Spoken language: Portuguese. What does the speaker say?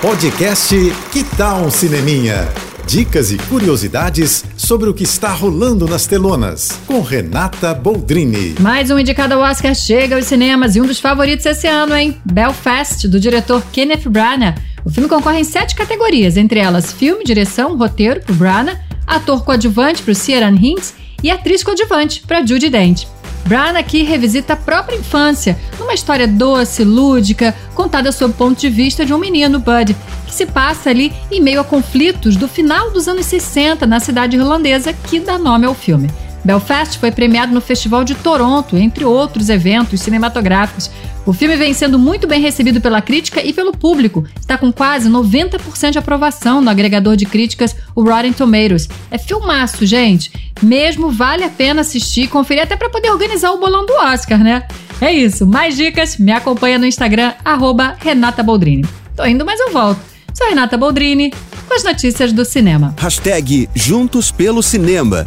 Podcast Que Tal um Cineminha? Dicas e curiosidades sobre o que está rolando nas telonas, com Renata Boldrini. Mais um indicado ao Oscar chega aos cinemas e um dos favoritos esse ano, hein? Belfast, do diretor Kenneth Branagh. O filme concorre em sete categorias, entre elas filme, direção, roteiro para Branagh, ator coadjuvante para Ciaran Hinds e atriz coadjuvante para Judy Dent. Bran aqui revisita a própria infância, numa história doce, lúdica, contada sob o ponto de vista de um menino, Bud, que se passa ali em meio a conflitos do final dos anos 60 na cidade irlandesa que dá nome ao filme. Belfast foi premiado no Festival de Toronto, entre outros eventos cinematográficos. O filme vem sendo muito bem recebido pela crítica e pelo público. Está com quase 90% de aprovação no agregador de críticas, o Rotten Tomatoes. É filmaço, gente. Mesmo vale a pena assistir e conferir até para poder organizar o bolão do Oscar, né? É isso. Mais dicas, me acompanha no Instagram, arroba Renata Boldrini. Tô indo, mas eu volto. Sou Renata Boldrini, com as notícias do cinema. Hashtag Juntos pelo Cinema.